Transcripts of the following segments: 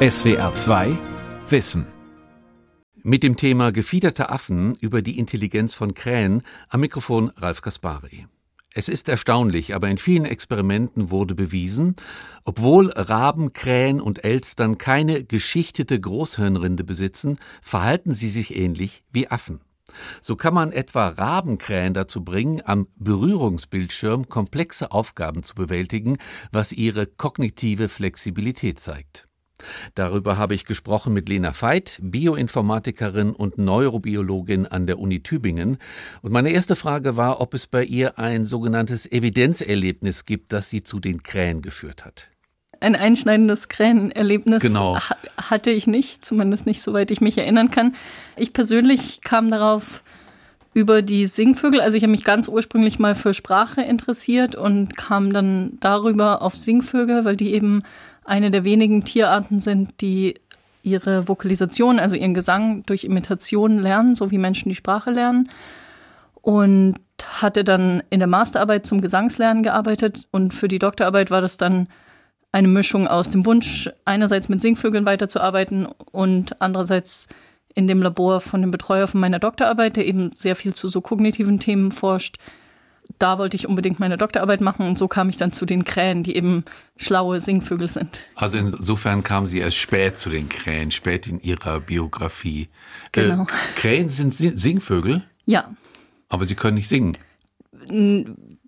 SWR 2 Wissen. Mit dem Thema gefiederte Affen über die Intelligenz von Krähen am Mikrofon Ralf Kaspari. Es ist erstaunlich, aber in vielen Experimenten wurde bewiesen, obwohl Raben, Krähen und Elstern keine geschichtete Großhirnrinde besitzen, verhalten sie sich ähnlich wie Affen. So kann man etwa Rabenkrähen dazu bringen, am Berührungsbildschirm komplexe Aufgaben zu bewältigen, was ihre kognitive Flexibilität zeigt. Darüber habe ich gesprochen mit Lena Veit, Bioinformatikerin und Neurobiologin an der Uni Tübingen. Und meine erste Frage war, ob es bei ihr ein sogenanntes Evidenzerlebnis gibt, das sie zu den Krähen geführt hat. Ein einschneidendes Krähenerlebnis genau. hatte ich nicht, zumindest nicht, soweit ich mich erinnern kann. Ich persönlich kam darauf über die Singvögel. Also ich habe mich ganz ursprünglich mal für Sprache interessiert und kam dann darüber auf Singvögel, weil die eben eine der wenigen Tierarten sind, die ihre Vokalisation, also ihren Gesang durch Imitation lernen, so wie Menschen die Sprache lernen. Und hatte dann in der Masterarbeit zum Gesangslernen gearbeitet und für die Doktorarbeit war das dann eine Mischung aus dem Wunsch, einerseits mit Singvögeln weiterzuarbeiten und andererseits in dem Labor von dem Betreuer von meiner Doktorarbeit, der eben sehr viel zu so kognitiven Themen forscht, da wollte ich unbedingt meine Doktorarbeit machen und so kam ich dann zu den Krähen, die eben schlaue Singvögel sind. Also insofern kamen Sie erst spät zu den Krähen, spät in Ihrer Biografie. Äh, genau. Äh, Krähen sind Singvögel? Ja. Aber sie können nicht singen.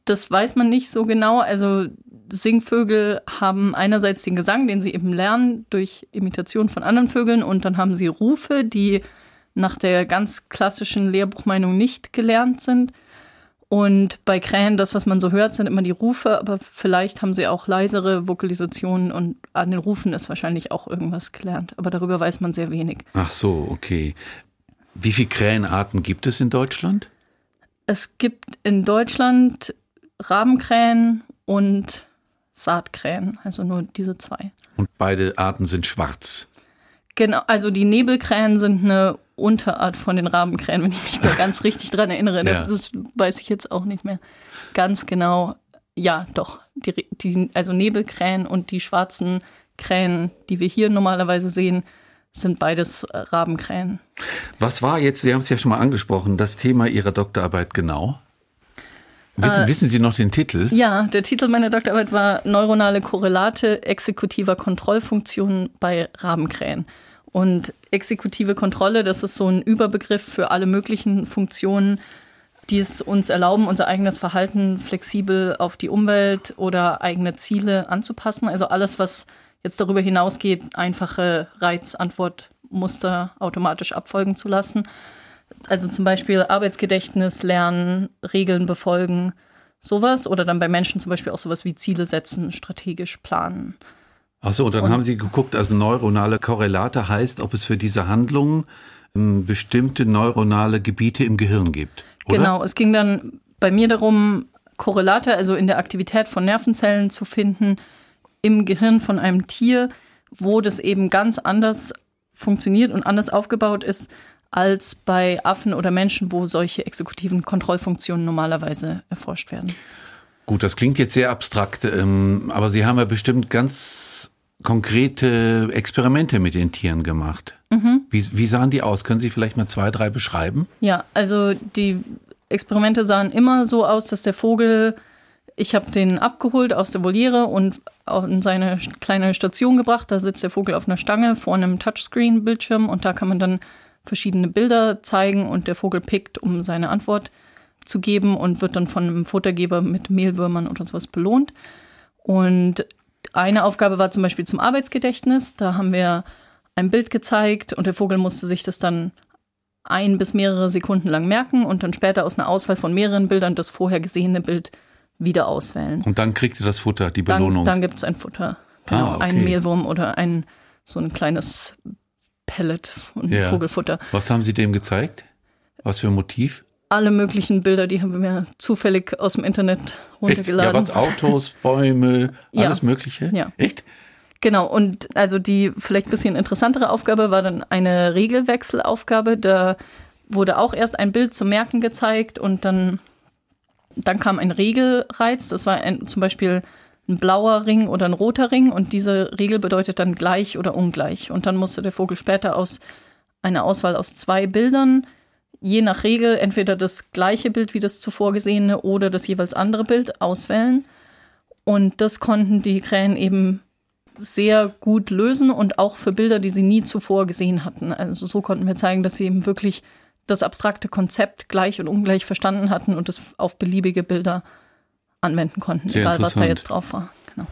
Das weiß man nicht so genau. Also Singvögel haben einerseits den Gesang, den sie eben lernen durch Imitation von anderen Vögeln und dann haben sie Rufe, die nach der ganz klassischen Lehrbuchmeinung nicht gelernt sind. Und bei Krähen, das, was man so hört, sind immer die Rufe, aber vielleicht haben sie auch leisere Vokalisationen und an den Rufen ist wahrscheinlich auch irgendwas gelernt. Aber darüber weiß man sehr wenig. Ach so, okay. Wie viele Krähenarten gibt es in Deutschland? Es gibt in Deutschland Rabenkrähen und Saatkrähen, also nur diese zwei. Und beide Arten sind schwarz. Genau, also die Nebelkrähen sind eine Unterart von den Rabenkrähen, wenn ich mich da ganz richtig dran erinnere. Ja. Das weiß ich jetzt auch nicht mehr ganz genau. Ja, doch. Die, die, also Nebelkrähen und die schwarzen Krähen, die wir hier normalerweise sehen, sind beides Rabenkrähen. Was war jetzt, Sie haben es ja schon mal angesprochen, das Thema Ihrer Doktorarbeit genau? Wissen, äh, wissen, Sie noch den Titel? Ja, der Titel meiner Doktorarbeit war Neuronale Korrelate exekutiver Kontrollfunktionen bei Rabenkrähen. Und exekutive Kontrolle, das ist so ein Überbegriff für alle möglichen Funktionen, die es uns erlauben, unser eigenes Verhalten flexibel auf die Umwelt oder eigene Ziele anzupassen. Also alles, was jetzt darüber hinausgeht, einfache Reizantwortmuster automatisch abfolgen zu lassen. Also zum Beispiel Arbeitsgedächtnis lernen, Regeln befolgen, sowas. Oder dann bei Menschen zum Beispiel auch sowas wie Ziele setzen, strategisch planen. Achso, und dann und, haben Sie geguckt, also neuronale Korrelate heißt, ob es für diese Handlungen ähm, bestimmte neuronale Gebiete im Gehirn gibt. Oder? Genau, es ging dann bei mir darum, Korrelate, also in der Aktivität von Nervenzellen zu finden im Gehirn von einem Tier, wo das eben ganz anders funktioniert und anders aufgebaut ist als bei Affen oder Menschen, wo solche exekutiven Kontrollfunktionen normalerweise erforscht werden. Gut, das klingt jetzt sehr abstrakt, ähm, aber Sie haben ja bestimmt ganz konkrete Experimente mit den Tieren gemacht. Mhm. Wie, wie sahen die aus? Können Sie vielleicht mal zwei, drei beschreiben? Ja, also die Experimente sahen immer so aus, dass der Vogel, ich habe den abgeholt aus der Voliere und in seine kleine Station gebracht. Da sitzt der Vogel auf einer Stange vor einem Touchscreen-Bildschirm und da kann man dann verschiedene Bilder zeigen und der Vogel pickt, um seine Antwort zu geben und wird dann von einem Futtergeber mit Mehlwürmern oder sowas belohnt. Und eine Aufgabe war zum Beispiel zum Arbeitsgedächtnis. Da haben wir ein Bild gezeigt und der Vogel musste sich das dann ein bis mehrere Sekunden lang merken und dann später aus einer Auswahl von mehreren Bildern das vorher gesehene Bild wieder auswählen. Und dann kriegt ihr das Futter, die Belohnung. Dann, dann gibt es ein Futter. Genau, ah, okay. einen Mehlwurm oder ein so ein kleines Pellet von ja. Vogelfutter. Was haben Sie dem gezeigt? Was für ein Motiv? alle möglichen Bilder, die haben wir zufällig aus dem Internet runtergeladen. Echt? Ja, was? Autos, Bäume, alles ja. Mögliche? Ja. Echt? Genau, und also die vielleicht ein bisschen interessantere Aufgabe war dann eine Regelwechselaufgabe. Da wurde auch erst ein Bild zum Merken gezeigt und dann, dann kam ein Regelreiz. Das war ein, zum Beispiel ein blauer Ring oder ein roter Ring und diese Regel bedeutet dann gleich oder ungleich. Und dann musste der Vogel später aus einer Auswahl aus zwei Bildern, je nach Regel entweder das gleiche Bild wie das zuvor gesehene oder das jeweils andere Bild auswählen. Und das konnten die Krähen eben sehr gut lösen und auch für Bilder, die sie nie zuvor gesehen hatten. Also so konnten wir zeigen, dass sie eben wirklich das abstrakte Konzept gleich und ungleich verstanden hatten und es auf beliebige Bilder anwenden konnten, Sehr egal was da jetzt drauf war. Genau.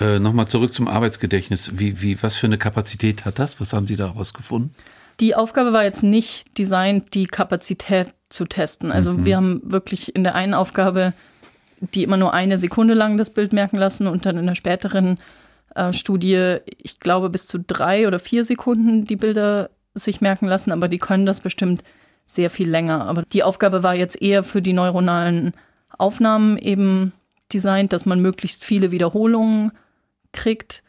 Äh, Nochmal zurück zum Arbeitsgedächtnis. Wie, wie, was für eine Kapazität hat das? Was haben Sie daraus gefunden? Die Aufgabe war jetzt nicht designt, die Kapazität zu testen. Also mhm. wir haben wirklich in der einen Aufgabe die immer nur eine Sekunde lang das Bild merken lassen und dann in der späteren äh, Studie, ich glaube, bis zu drei oder vier Sekunden die Bilder sich merken lassen, aber die können das bestimmt sehr viel länger. Aber die Aufgabe war jetzt eher für die neuronalen Aufnahmen eben designt, dass man möglichst viele Wiederholungen kriegt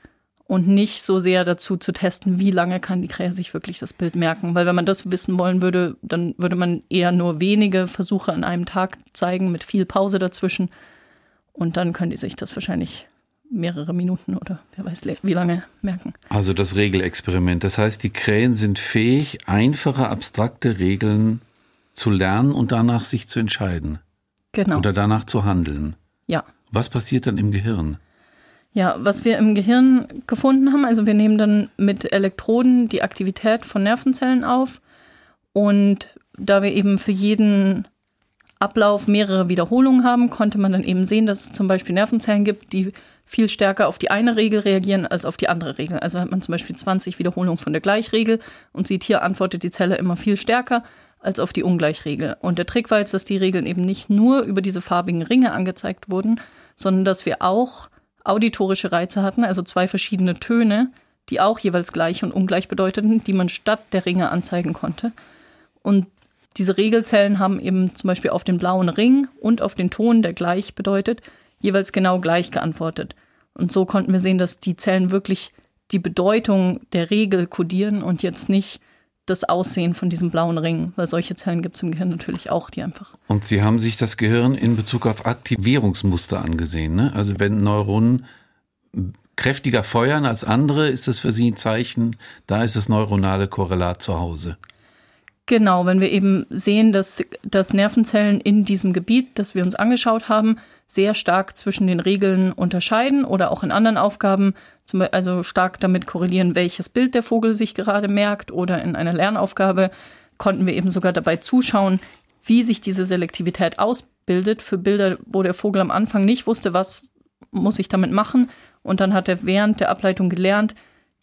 und nicht so sehr dazu zu testen, wie lange kann die Krähe sich wirklich das Bild merken. Weil wenn man das wissen wollen würde, dann würde man eher nur wenige Versuche an einem Tag zeigen mit viel Pause dazwischen. Und dann können die sich das wahrscheinlich mehrere Minuten oder wer weiß wie lange merken. Also das Regelexperiment. Das heißt, die Krähen sind fähig, einfache, abstrakte Regeln zu lernen und danach sich zu entscheiden. Genau. Oder danach zu handeln. Ja. Was passiert dann im Gehirn? Ja, was wir im Gehirn gefunden haben, also wir nehmen dann mit Elektroden die Aktivität von Nervenzellen auf und da wir eben für jeden Ablauf mehrere Wiederholungen haben, konnte man dann eben sehen, dass es zum Beispiel Nervenzellen gibt, die viel stärker auf die eine Regel reagieren als auf die andere Regel. Also hat man zum Beispiel 20 Wiederholungen von der Gleichregel und sieht, hier antwortet die Zelle immer viel stärker als auf die Ungleichregel. Und der Trick war jetzt, dass die Regeln eben nicht nur über diese farbigen Ringe angezeigt wurden, sondern dass wir auch auditorische Reize hatten, also zwei verschiedene Töne, die auch jeweils gleich und ungleich bedeuteten, die man statt der Ringe anzeigen konnte. Und diese Regelzellen haben eben zum Beispiel auf den blauen Ring und auf den Ton, der gleich bedeutet, jeweils genau gleich geantwortet. Und so konnten wir sehen, dass die Zellen wirklich die Bedeutung der Regel kodieren und jetzt nicht das Aussehen von diesem blauen Ring, weil solche Zellen gibt es im Gehirn natürlich auch, die einfach. Und Sie haben sich das Gehirn in Bezug auf Aktivierungsmuster angesehen. Ne? Also wenn Neuronen kräftiger feuern als andere, ist das für Sie ein Zeichen, da ist das neuronale Korrelat zu Hause. Genau, wenn wir eben sehen, dass, dass Nervenzellen in diesem Gebiet, das wir uns angeschaut haben, sehr stark zwischen den Regeln unterscheiden oder auch in anderen Aufgaben, also stark damit korrelieren, welches Bild der Vogel sich gerade merkt oder in einer Lernaufgabe konnten wir eben sogar dabei zuschauen, wie sich diese Selektivität ausbildet für Bilder, wo der Vogel am Anfang nicht wusste, was muss ich damit machen. Und dann hat er während der Ableitung gelernt,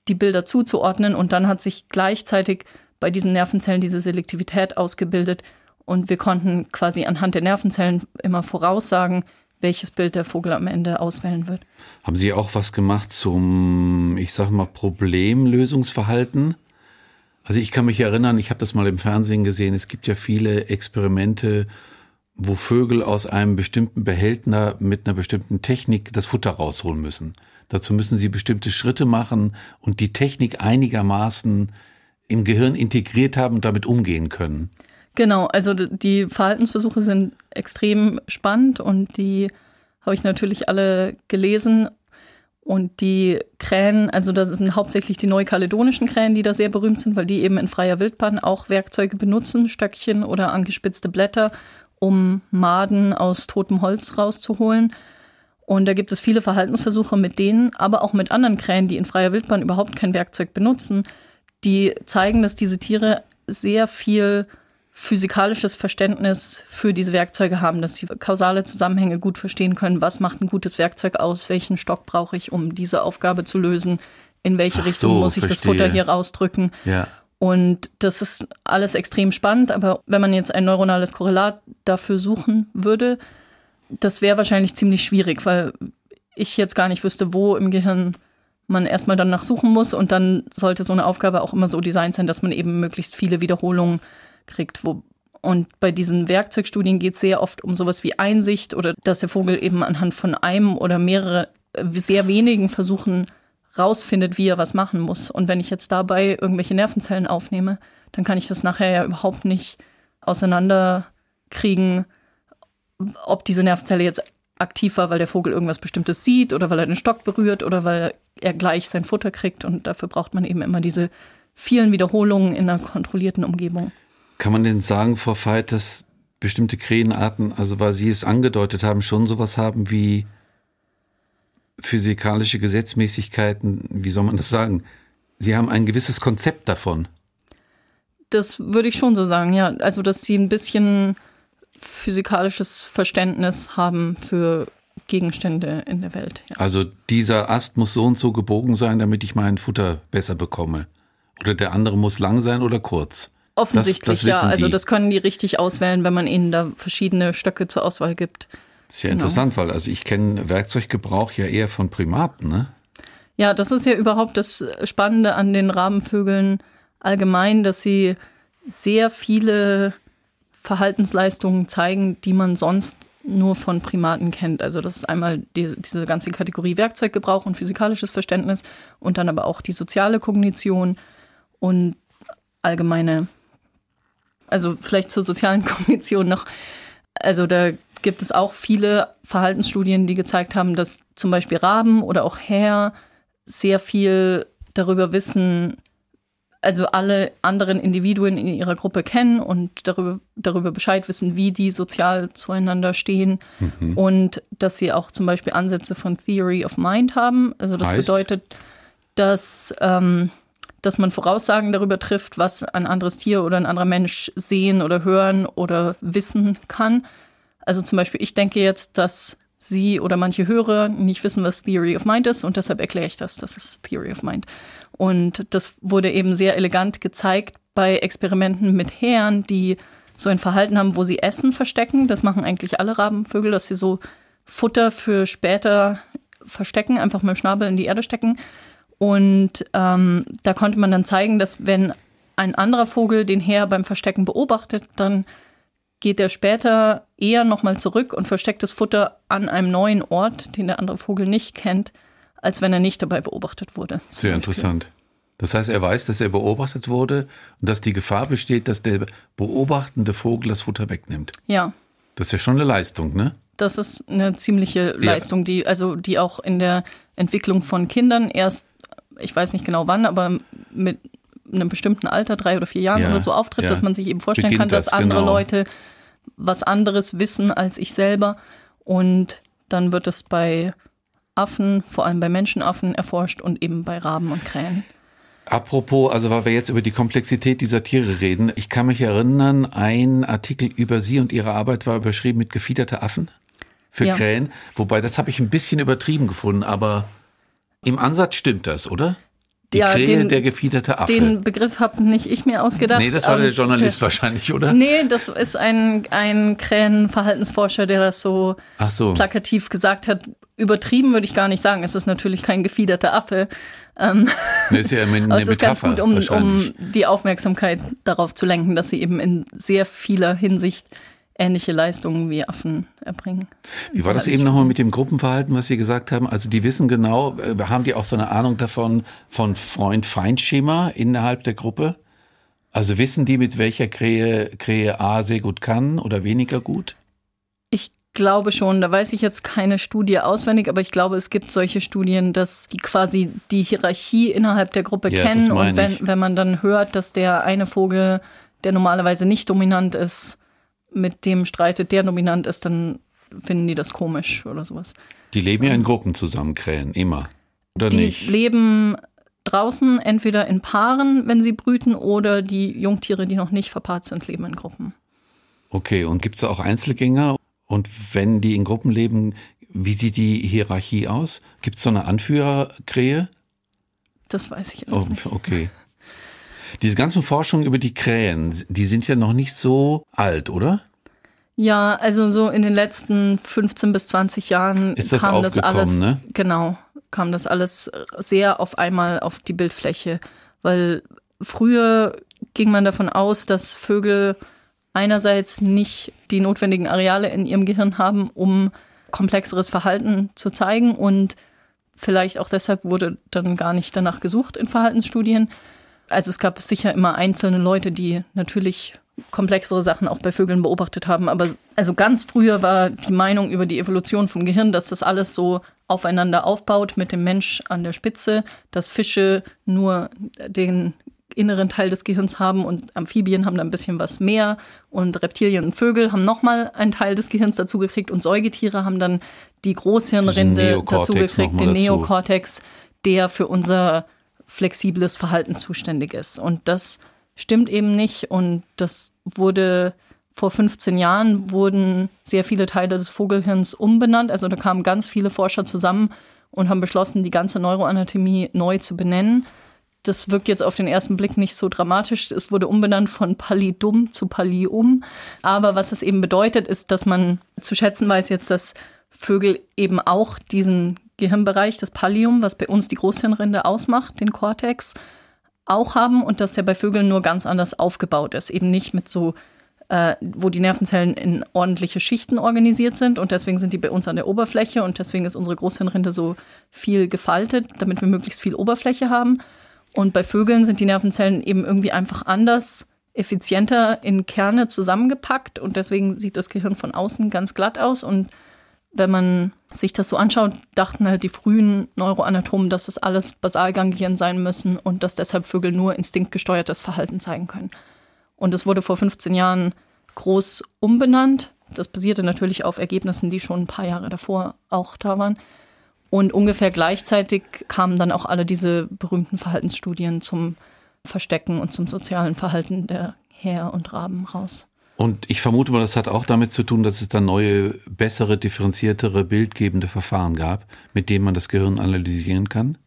die Bilder zuzuordnen. Und dann hat sich gleichzeitig bei diesen Nervenzellen diese Selektivität ausgebildet. Und wir konnten quasi anhand der Nervenzellen immer voraussagen, welches Bild der Vogel am Ende auswählen wird. Haben Sie auch was gemacht zum, ich sag mal, Problemlösungsverhalten? Also ich kann mich erinnern, ich habe das mal im Fernsehen gesehen, es gibt ja viele Experimente, wo Vögel aus einem bestimmten Behältner mit einer bestimmten Technik das Futter rausholen müssen. Dazu müssen sie bestimmte Schritte machen und die Technik einigermaßen im Gehirn integriert haben und damit umgehen können. Genau, also die Verhaltensversuche sind extrem spannend und die habe ich natürlich alle gelesen. Und die Krähen, also das sind hauptsächlich die neukaledonischen Krähen, die da sehr berühmt sind, weil die eben in freier Wildbahn auch Werkzeuge benutzen, Stöckchen oder angespitzte Blätter, um Maden aus totem Holz rauszuholen. Und da gibt es viele Verhaltensversuche mit denen, aber auch mit anderen Krähen, die in freier Wildbahn überhaupt kein Werkzeug benutzen, die zeigen, dass diese Tiere sehr viel physikalisches Verständnis für diese Werkzeuge haben, dass sie kausale Zusammenhänge gut verstehen können. Was macht ein gutes Werkzeug aus? Welchen Stock brauche ich, um diese Aufgabe zu lösen? In welche Ach Richtung so, muss ich verstehe. das Futter hier rausdrücken? Ja. Und das ist alles extrem spannend, aber wenn man jetzt ein neuronales Korrelat dafür suchen würde, das wäre wahrscheinlich ziemlich schwierig, weil ich jetzt gar nicht wüsste, wo im Gehirn man erstmal dann nachsuchen muss und dann sollte so eine Aufgabe auch immer so designt sein, dass man eben möglichst viele Wiederholungen kriegt. Wo, und bei diesen Werkzeugstudien geht es sehr oft um sowas wie Einsicht oder dass der Vogel eben anhand von einem oder mehrere, äh, sehr wenigen Versuchen rausfindet, wie er was machen muss. Und wenn ich jetzt dabei irgendwelche Nervenzellen aufnehme, dann kann ich das nachher ja überhaupt nicht auseinanderkriegen, ob diese Nervenzelle jetzt aktiv war, weil der Vogel irgendwas Bestimmtes sieht oder weil er den Stock berührt oder weil er gleich sein Futter kriegt. Und dafür braucht man eben immer diese vielen Wiederholungen in einer kontrollierten Umgebung. Kann man denn sagen, Frau Veit, dass bestimmte Krähenarten, also weil Sie es angedeutet haben, schon sowas haben wie physikalische Gesetzmäßigkeiten, wie soll man das sagen? Sie haben ein gewisses Konzept davon. Das würde ich schon so sagen, ja. Also, dass sie ein bisschen physikalisches Verständnis haben für Gegenstände in der Welt. Ja. Also dieser Ast muss so und so gebogen sein, damit ich mein Futter besser bekomme. Oder der andere muss lang sein oder kurz. Offensichtlich, das, das ja. Also das können die richtig auswählen, wenn man ihnen da verschiedene Stöcke zur Auswahl gibt. Ja genau. interessant, weil also ich kenne Werkzeuggebrauch ja eher von Primaten, ne? Ja, das ist ja überhaupt das Spannende an den Rabenvögeln allgemein, dass sie sehr viele Verhaltensleistungen zeigen, die man sonst nur von Primaten kennt. Also das ist einmal die, diese ganze Kategorie Werkzeuggebrauch und physikalisches Verständnis und dann aber auch die soziale Kognition und allgemeine, also vielleicht zur sozialen Kognition noch. Also da gibt es auch viele Verhaltensstudien, die gezeigt haben, dass zum Beispiel Raben oder auch Häher sehr viel darüber wissen, also alle anderen Individuen in ihrer Gruppe kennen und darüber, darüber Bescheid wissen, wie die sozial zueinander stehen mhm. und dass sie auch zum Beispiel Ansätze von Theory of Mind haben. Also das heißt? bedeutet, dass, ähm, dass man Voraussagen darüber trifft, was ein anderes Tier oder ein anderer Mensch sehen oder hören oder wissen kann. Also zum Beispiel, ich denke jetzt, dass Sie oder manche Hörer nicht wissen, was Theory of Mind ist und deshalb erkläre ich das. Das ist Theory of Mind. Und das wurde eben sehr elegant gezeigt bei Experimenten mit Hähern, die so ein Verhalten haben, wo sie Essen verstecken. Das machen eigentlich alle Rabenvögel, dass sie so Futter für später verstecken, einfach mit dem Schnabel in die Erde stecken. Und ähm, da konnte man dann zeigen, dass wenn ein anderer Vogel den Häher beim Verstecken beobachtet, dann geht er später eher nochmal zurück und versteckt das Futter an einem neuen Ort, den der andere Vogel nicht kennt, als wenn er nicht dabei beobachtet wurde. Sehr Beispiel. interessant. Das heißt, er weiß, dass er beobachtet wurde und dass die Gefahr besteht, dass der beobachtende Vogel das Futter wegnimmt. Ja. Das ist ja schon eine Leistung, ne? Das ist eine ziemliche Leistung, die also die auch in der Entwicklung von Kindern erst, ich weiß nicht genau wann, aber mit einem bestimmten Alter, drei oder vier Jahren ja, oder so auftritt, ja. dass man sich eben vorstellen Beginnt kann, dass das, andere genau. Leute was anderes wissen als ich selber. Und dann wird es bei Affen, vor allem bei Menschenaffen, erforscht und eben bei Raben und Krähen. Apropos, also weil wir jetzt über die Komplexität dieser Tiere reden, ich kann mich erinnern, ein Artikel über Sie und Ihre Arbeit war überschrieben mit gefiederte Affen für ja. Krähen. Wobei, das habe ich ein bisschen übertrieben gefunden, aber im Ansatz stimmt das, oder? Die ja, Krähe, den, der gefiederte Affe. Den Begriff habe nicht ich mir ausgedacht. Nee, das war der Journalist das, wahrscheinlich, oder? Nee, das ist ein, ein Krähenverhaltensforscher, der das so, so plakativ gesagt hat. Übertrieben würde ich gar nicht sagen. Es ist natürlich kein gefiederter Affe. Ähm, nee, ist ja eine Aber es ist ganz gut, um, um die Aufmerksamkeit darauf zu lenken, dass sie eben in sehr vieler Hinsicht ähnliche Leistungen wie Affen erbringen. Wie war das eben nochmal mit dem Gruppenverhalten, was Sie gesagt haben? Also die wissen genau, äh, haben die auch so eine Ahnung davon von Freund-Feind-Schema innerhalb der Gruppe? Also wissen die, mit welcher Krähe, Krähe A sehr gut kann oder weniger gut? Ich glaube schon, da weiß ich jetzt keine Studie auswendig, aber ich glaube, es gibt solche Studien, dass die quasi die Hierarchie innerhalb der Gruppe ja, kennen und wenn, wenn man dann hört, dass der eine Vogel, der normalerweise nicht dominant ist, mit dem streitet, der dominant ist, dann finden die das komisch oder sowas. Die leben ja in Gruppen zusammen, Krähen, immer. Oder die nicht? leben draußen entweder in Paaren, wenn sie brüten, oder die Jungtiere, die noch nicht verpaart sind, leben in Gruppen. Okay, und gibt es auch Einzelgänger? Und wenn die in Gruppen leben, wie sieht die Hierarchie aus? Gibt es so eine Anführerkrähe? Das weiß ich jetzt oh, nicht. Okay. Diese ganzen Forschungen über die Krähen, die sind ja noch nicht so alt, oder? Ja, also so in den letzten 15 bis 20 Jahren das kam das alles, ne? genau, kam das alles sehr auf einmal auf die Bildfläche, weil früher ging man davon aus, dass Vögel einerseits nicht die notwendigen Areale in ihrem Gehirn haben, um komplexeres Verhalten zu zeigen und vielleicht auch deshalb wurde dann gar nicht danach gesucht in Verhaltensstudien also es gab sicher immer einzelne Leute, die natürlich komplexere Sachen auch bei Vögeln beobachtet haben. Aber also ganz früher war die Meinung über die Evolution vom Gehirn, dass das alles so aufeinander aufbaut mit dem Mensch an der Spitze, dass Fische nur den inneren Teil des Gehirns haben und Amphibien haben da ein bisschen was mehr und Reptilien und Vögel haben nochmal einen Teil des Gehirns dazugekriegt und Säugetiere haben dann die Großhirnrinde dazugekriegt, den Neokortex, der für unser flexibles Verhalten zuständig ist. Und das stimmt eben nicht und das wurde vor 15 Jahren wurden sehr viele Teile des Vogelhirns umbenannt. Also da kamen ganz viele Forscher zusammen und haben beschlossen, die ganze Neuroanatomie neu zu benennen. Das wirkt jetzt auf den ersten Blick nicht so dramatisch. Es wurde umbenannt von Pallidum zu Pallium. Aber was es eben bedeutet, ist, dass man zu schätzen weiß jetzt, dass Vögel eben auch diesen Gehirnbereich, das Pallium, was bei uns die Großhirnrinde ausmacht, den Kortex, auch haben und dass der bei Vögeln nur ganz anders aufgebaut ist. Eben nicht mit so, äh, wo die Nervenzellen in ordentliche Schichten organisiert sind und deswegen sind die bei uns an der Oberfläche und deswegen ist unsere Großhirnrinde so viel gefaltet, damit wir möglichst viel Oberfläche haben. Und bei Vögeln sind die Nervenzellen eben irgendwie einfach anders, effizienter in Kerne zusammengepackt und deswegen sieht das Gehirn von außen ganz glatt aus. Und wenn man sich das so anschaut, dachten halt die frühen Neuroanatomen, dass das alles Basalganglien sein müssen und dass deshalb Vögel nur instinktgesteuertes Verhalten zeigen können. Und es wurde vor 15 Jahren groß umbenannt. Das basierte natürlich auf Ergebnissen, die schon ein paar Jahre davor auch da waren. Und ungefähr gleichzeitig kamen dann auch alle diese berühmten Verhaltensstudien zum Verstecken und zum sozialen Verhalten der Häher und Raben raus. Und ich vermute mal, das hat auch damit zu tun, dass es dann neue, bessere, differenziertere, bildgebende Verfahren gab, mit denen man das Gehirn analysieren kann.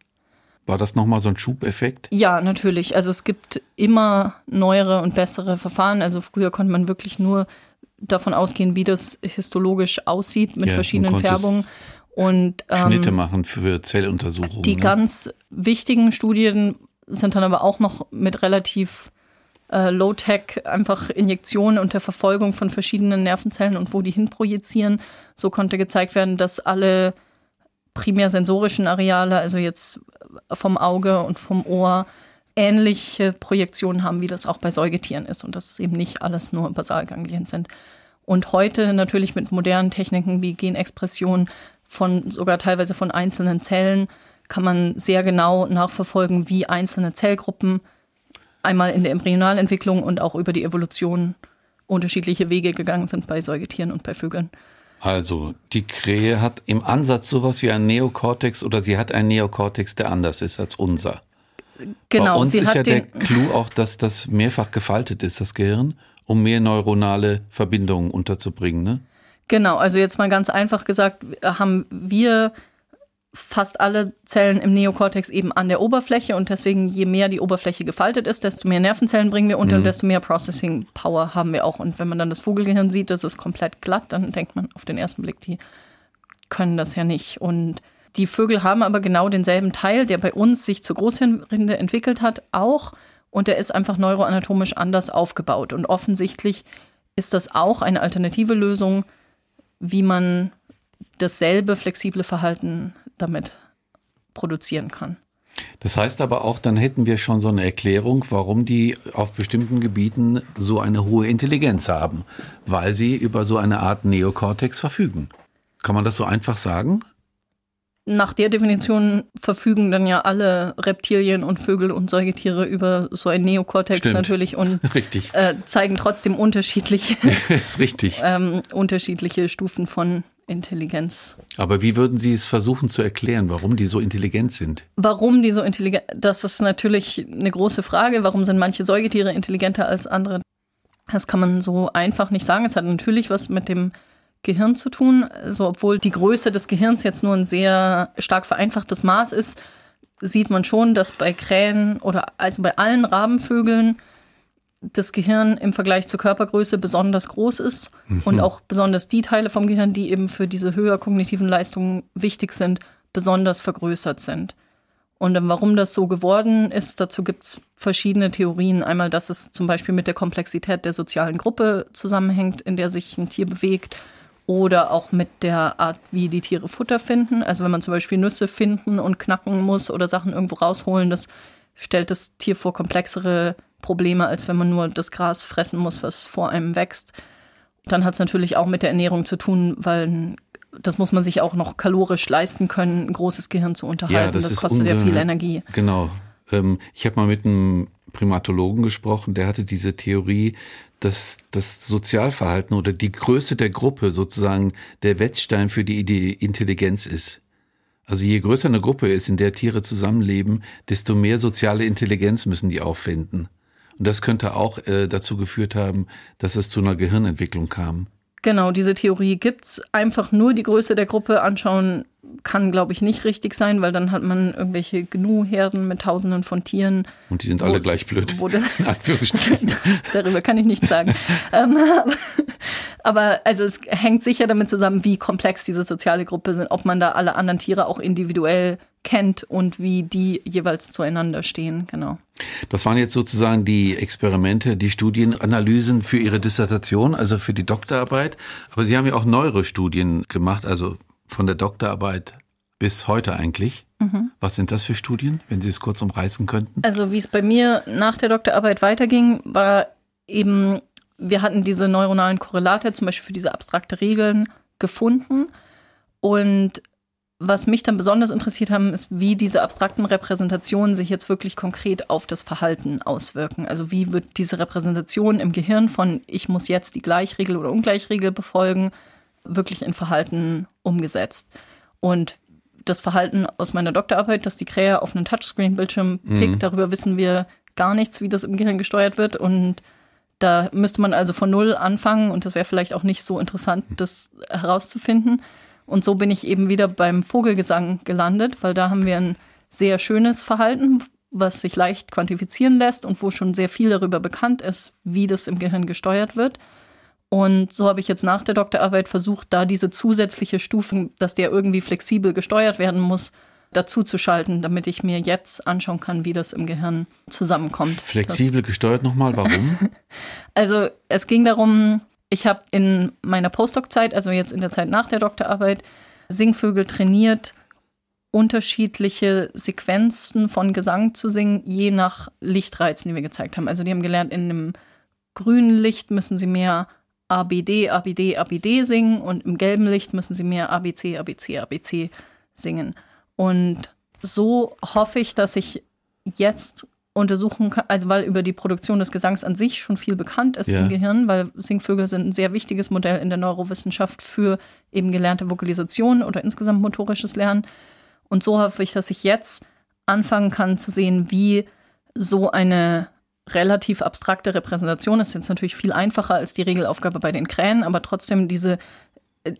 War das nochmal so ein Schubeffekt? Ja, natürlich. Also es gibt immer neuere und bessere Verfahren. Also früher konnte man wirklich nur davon ausgehen, wie das histologisch aussieht mit ja, verschiedenen Färbungen und ähm, Schnitte machen für Zelluntersuchungen. Die ne? ganz wichtigen Studien sind dann aber auch noch mit relativ äh, Low-Tech einfach Injektionen und der Verfolgung von verschiedenen Nervenzellen und wo die hinprojizieren. So konnte gezeigt werden, dass alle primär sensorischen Areale, also jetzt vom Auge und vom Ohr, ähnliche Projektionen haben, wie das auch bei Säugetieren ist und dass es eben nicht alles nur Basalganglien sind. Und heute natürlich mit modernen Techniken wie Genexpression von sogar teilweise von einzelnen Zellen kann man sehr genau nachverfolgen, wie einzelne Zellgruppen einmal in der Embryonalentwicklung und auch über die Evolution unterschiedliche Wege gegangen sind bei Säugetieren und bei Vögeln. Also, die Krähe hat im Ansatz sowas wie ein Neokortex oder sie hat einen Neokortex, der anders ist als unser. Genau. Bei uns ist ja der Clou auch, dass das mehrfach gefaltet ist, das Gehirn, um mehr neuronale Verbindungen unterzubringen. Ne? Genau, also jetzt mal ganz einfach gesagt, haben wir fast alle Zellen im Neokortex eben an der Oberfläche und deswegen, je mehr die Oberfläche gefaltet ist, desto mehr Nervenzellen bringen wir unter mhm. und desto mehr Processing Power haben wir auch. Und wenn man dann das Vogelgehirn sieht, das ist komplett glatt, dann denkt man auf den ersten Blick, die können das ja nicht. Und die Vögel haben aber genau denselben Teil, der bei uns sich zur Großhirnrinde entwickelt hat, auch. Und der ist einfach neuroanatomisch anders aufgebaut. Und offensichtlich ist das auch eine alternative Lösung, wie man dasselbe flexible Verhalten damit produzieren kann. Das heißt aber auch, dann hätten wir schon so eine Erklärung, warum die auf bestimmten Gebieten so eine hohe Intelligenz haben, weil sie über so eine Art Neokortex verfügen. Kann man das so einfach sagen? Nach der Definition verfügen dann ja alle Reptilien und Vögel und Säugetiere über so ein Neokortex Stimmt. natürlich und äh, zeigen trotzdem unterschiedliche. Ähm, unterschiedliche Stufen von Intelligenz. Aber wie würden Sie es versuchen zu erklären, warum die so intelligent sind? Warum die so intelligent? Das ist natürlich eine große Frage. Warum sind manche Säugetiere intelligenter als andere? Das kann man so einfach nicht sagen. Es hat natürlich was mit dem Gehirn zu tun. Also, obwohl die Größe des Gehirns jetzt nur ein sehr stark vereinfachtes Maß ist, sieht man schon, dass bei Krähen oder also bei allen Rabenvögeln das Gehirn im Vergleich zur Körpergröße besonders groß ist mhm. und auch besonders die Teile vom Gehirn, die eben für diese höher kognitiven Leistungen wichtig sind, besonders vergrößert sind. Und warum das so geworden ist, dazu gibt es verschiedene Theorien. Einmal, dass es zum Beispiel mit der Komplexität der sozialen Gruppe zusammenhängt, in der sich ein Tier bewegt, oder auch mit der Art, wie die Tiere Futter finden. Also wenn man zum Beispiel Nüsse finden und knacken muss oder Sachen irgendwo rausholen, das stellt das Tier vor komplexere Probleme, als wenn man nur das Gras fressen muss, was vor einem wächst. Dann hat es natürlich auch mit der Ernährung zu tun, weil das muss man sich auch noch kalorisch leisten können, ein großes Gehirn zu unterhalten. Ja, das, das kostet ja viel Energie. Genau. Ähm, ich habe mal mit einem Primatologen gesprochen, der hatte diese Theorie, dass das Sozialverhalten oder die Größe der Gruppe sozusagen der Wettstein für die Intelligenz ist. Also je größer eine Gruppe ist, in der Tiere zusammenleben, desto mehr soziale Intelligenz müssen die aufwenden. Und das könnte auch äh, dazu geführt haben, dass es zu einer Gehirnentwicklung kam. Genau, diese Theorie gibt's. Einfach nur die Größe der Gruppe anschauen kann, glaube ich, nicht richtig sein, weil dann hat man irgendwelche Gnu-Herden mit Tausenden von Tieren. Und die sind alle gleich blöd. Das, darüber kann ich nichts sagen. Ähm, aber also es hängt sicher damit zusammen, wie komplex diese soziale Gruppe sind, ob man da alle anderen Tiere auch individuell kennt und wie die jeweils zueinander stehen. Genau. Das waren jetzt sozusagen die Experimente, die Studienanalysen für Ihre Dissertation, also für die Doktorarbeit. Aber Sie haben ja auch neuere Studien gemacht, also von der Doktorarbeit bis heute eigentlich. Mhm. Was sind das für Studien, wenn Sie es kurz umreißen könnten? Also wie es bei mir nach der Doktorarbeit weiterging, war eben, wir hatten diese neuronalen Korrelate, zum Beispiel für diese abstrakte Regeln, gefunden. Und was mich dann besonders interessiert haben, ist, wie diese abstrakten Repräsentationen sich jetzt wirklich konkret auf das Verhalten auswirken. Also wie wird diese Repräsentation im Gehirn von ich muss jetzt die Gleichregel oder Ungleichregel befolgen, wirklich in Verhalten umgesetzt. Und das Verhalten aus meiner Doktorarbeit, dass die Krähe auf einen Touchscreen-Bildschirm mhm. pickt, mhm. darüber wissen wir gar nichts, wie das im Gehirn gesteuert wird. Und da müsste man also von Null anfangen und das wäre vielleicht auch nicht so interessant, das herauszufinden. Und so bin ich eben wieder beim Vogelgesang gelandet, weil da haben wir ein sehr schönes Verhalten, was sich leicht quantifizieren lässt und wo schon sehr viel darüber bekannt ist, wie das im Gehirn gesteuert wird. Und so habe ich jetzt nach der Doktorarbeit versucht, da diese zusätzliche Stufen, dass der irgendwie flexibel gesteuert werden muss, dazu zu schalten, damit ich mir jetzt anschauen kann, wie das im Gehirn zusammenkommt. Flexibel das gesteuert nochmal, warum? also es ging darum, ich habe in meiner Postdoc-Zeit, also jetzt in der Zeit nach der Doktorarbeit, Singvögel trainiert, unterschiedliche Sequenzen von Gesang zu singen, je nach Lichtreizen, die wir gezeigt haben. Also die haben gelernt, in einem grünen Licht müssen sie mehr ABD, ABD, ABD singen und im gelben Licht müssen sie mehr ABC, ABC, ABC singen. Und so hoffe ich, dass ich jetzt untersuchen kann, also weil über die Produktion des Gesangs an sich schon viel bekannt ist ja. im Gehirn, weil Singvögel sind ein sehr wichtiges Modell in der Neurowissenschaft für eben gelernte Vokalisation oder insgesamt motorisches Lernen. Und so hoffe ich, dass ich jetzt anfangen kann zu sehen, wie so eine relativ abstrakte Repräsentation ist jetzt natürlich viel einfacher als die Regelaufgabe bei den Krähen, aber trotzdem diese,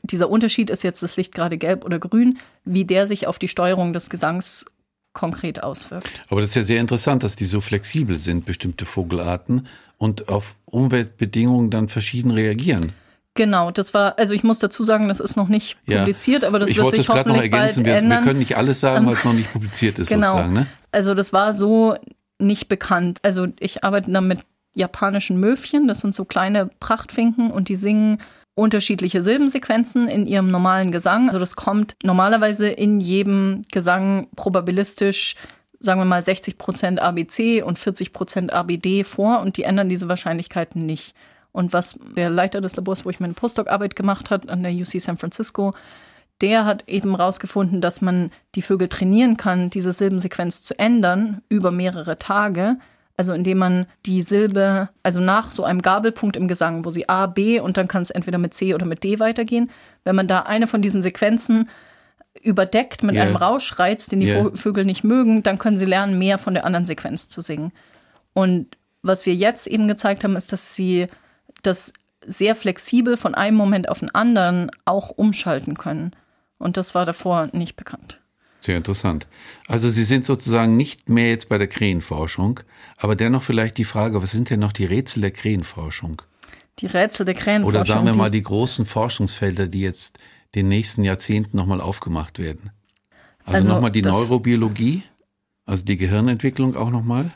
dieser Unterschied ist jetzt das Licht gerade gelb oder grün, wie der sich auf die Steuerung des Gesangs konkret auswirkt. Aber das ist ja sehr interessant, dass die so flexibel sind, bestimmte Vogelarten, und auf Umweltbedingungen dann verschieden reagieren. Genau, das war, also ich muss dazu sagen, das ist noch nicht publiziert, ja, aber das wird sich das hoffentlich noch ergänzen. bald wir, ändern. Wir können nicht alles sagen, weil es noch nicht publiziert ist genau. sozusagen. Ne? Also das war so nicht bekannt. Also ich arbeite da mit japanischen Möwchen, das sind so kleine Prachtfinken und die singen unterschiedliche Silbensequenzen in ihrem normalen Gesang. Also das kommt normalerweise in jedem Gesang probabilistisch, sagen wir mal 60 Prozent ABC und 40 Prozent ABD vor und die ändern diese Wahrscheinlichkeiten nicht. Und was der Leiter des Labors, wo ich meine Postdoc-Arbeit gemacht habe, an der UC San Francisco, der hat eben herausgefunden, dass man die Vögel trainieren kann, diese Silbensequenz zu ändern über mehrere Tage. Also indem man die Silbe, also nach so einem Gabelpunkt im Gesang, wo sie A, B und dann kann es entweder mit C oder mit D weitergehen, wenn man da eine von diesen Sequenzen überdeckt mit yeah. einem Rauschreiz, den die yeah. Vögel nicht mögen, dann können sie lernen, mehr von der anderen Sequenz zu singen. Und was wir jetzt eben gezeigt haben, ist, dass sie das sehr flexibel von einem Moment auf den anderen auch umschalten können. Und das war davor nicht bekannt. Sehr interessant. Also Sie sind sozusagen nicht mehr jetzt bei der Krähenforschung, aber dennoch vielleicht die Frage, was sind denn noch die Rätsel der Krähenforschung? Die Rätsel der Krähenforschung. Oder sagen wir mal die großen Forschungsfelder, die jetzt den nächsten Jahrzehnten nochmal aufgemacht werden. Also, also nochmal die Neurobiologie, also die Gehirnentwicklung auch nochmal.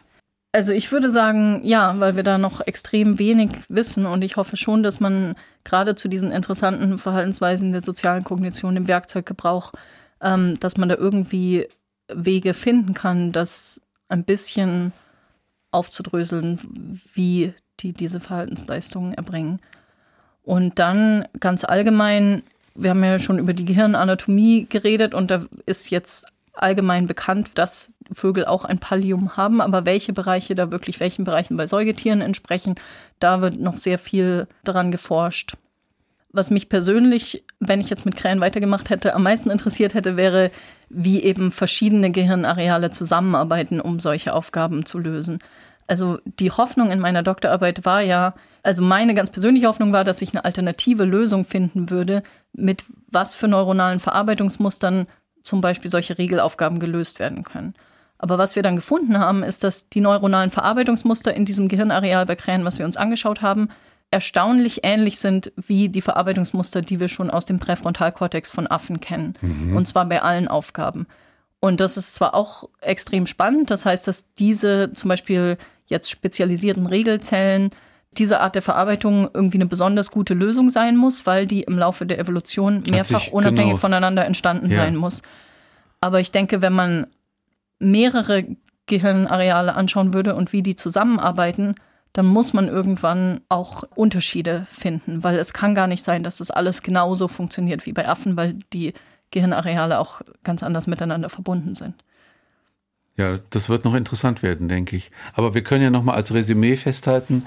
Also ich würde sagen, ja, weil wir da noch extrem wenig wissen und ich hoffe schon, dass man gerade zu diesen interessanten Verhaltensweisen der sozialen Kognition, dem Werkzeuggebrauch, ähm, dass man da irgendwie Wege finden kann, das ein bisschen aufzudröseln, wie die diese Verhaltensleistungen erbringen. Und dann ganz allgemein, wir haben ja schon über die Gehirnanatomie geredet und da ist jetzt allgemein bekannt, dass Vögel auch ein Pallium haben, aber welche Bereiche da wirklich welchen Bereichen bei Säugetieren entsprechen, da wird noch sehr viel daran geforscht. Was mich persönlich, wenn ich jetzt mit Krähen weitergemacht hätte, am meisten interessiert hätte, wäre, wie eben verschiedene Gehirnareale zusammenarbeiten, um solche Aufgaben zu lösen. Also die Hoffnung in meiner Doktorarbeit war ja, also meine ganz persönliche Hoffnung war, dass ich eine alternative Lösung finden würde, mit was für neuronalen Verarbeitungsmustern zum Beispiel solche Regelaufgaben gelöst werden können. Aber was wir dann gefunden haben, ist, dass die neuronalen Verarbeitungsmuster in diesem Gehirnareal bei Krähen, was wir uns angeschaut haben, erstaunlich ähnlich sind wie die Verarbeitungsmuster, die wir schon aus dem Präfrontalkortex von Affen kennen. Mhm. Und zwar bei allen Aufgaben. Und das ist zwar auch extrem spannend, das heißt, dass diese zum Beispiel jetzt spezialisierten Regelzellen diese Art der Verarbeitung irgendwie eine besonders gute Lösung sein muss, weil die im Laufe der Evolution mehrfach sich, unabhängig genau. voneinander entstanden ja. sein muss. Aber ich denke, wenn man mehrere Gehirnareale anschauen würde und wie die zusammenarbeiten, dann muss man irgendwann auch Unterschiede finden, weil es kann gar nicht sein, dass das alles genauso funktioniert wie bei Affen, weil die Gehirnareale auch ganz anders miteinander verbunden sind. Ja, das wird noch interessant werden, denke ich. Aber wir können ja noch mal als Resümee festhalten,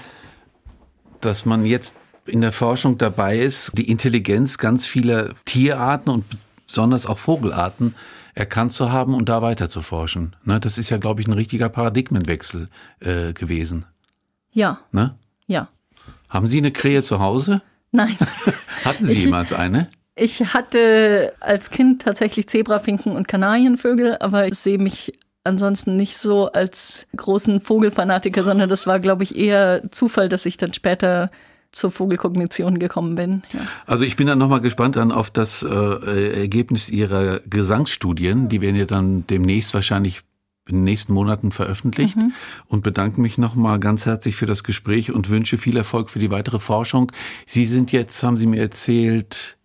dass man jetzt in der Forschung dabei ist, die Intelligenz ganz vieler Tierarten und besonders auch Vogelarten erkannt zu haben und da weiter zu forschen. Ne, das ist ja, glaube ich, ein richtiger Paradigmenwechsel äh, gewesen. Ja. Ne? Ja. Haben Sie eine Krähe zu Hause? Nein. Hatten Sie ich, jemals eine? Ich hatte als Kind tatsächlich Zebrafinken und Kanarienvögel, aber ich sehe mich ansonsten nicht so als großen Vogelfanatiker, sondern das war, glaube ich, eher Zufall, dass ich dann später zur Vogelkognition gekommen bin. Ja. Also ich bin dann nochmal gespannt dann auf das äh, Ergebnis Ihrer Gesangsstudien. Die werden ja dann demnächst wahrscheinlich in den nächsten Monaten veröffentlicht mhm. und bedanke mich nochmal ganz herzlich für das Gespräch und wünsche viel Erfolg für die weitere Forschung. Sie sind jetzt, haben Sie mir erzählt,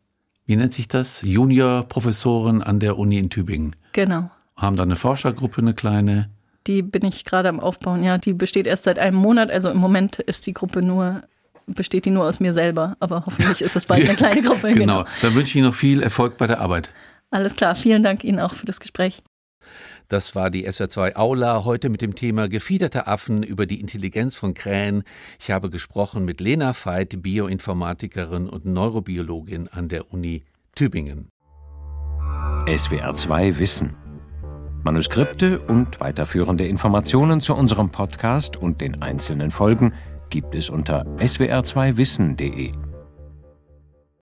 wie nennt sich das? Junior-Professorin an der Uni in Tübingen. Genau haben da eine Forschergruppe, eine kleine. Die bin ich gerade am Aufbauen, ja. Die besteht erst seit einem Monat. Also im Moment ist die Gruppe nur, besteht die nur aus mir selber. Aber hoffentlich ist es bald eine kleine Gruppe. genau. genau. Dann wünsche ich Ihnen noch viel Erfolg bei der Arbeit. Alles klar. Vielen Dank Ihnen auch für das Gespräch. Das war die SWR2 Aula heute mit dem Thema gefiederte Affen über die Intelligenz von Krähen. Ich habe gesprochen mit Lena Veit, Bioinformatikerin und Neurobiologin an der Uni Tübingen. SWR2 Wissen Manuskripte und weiterführende Informationen zu unserem Podcast und den einzelnen Folgen gibt es unter swr2wissen.de.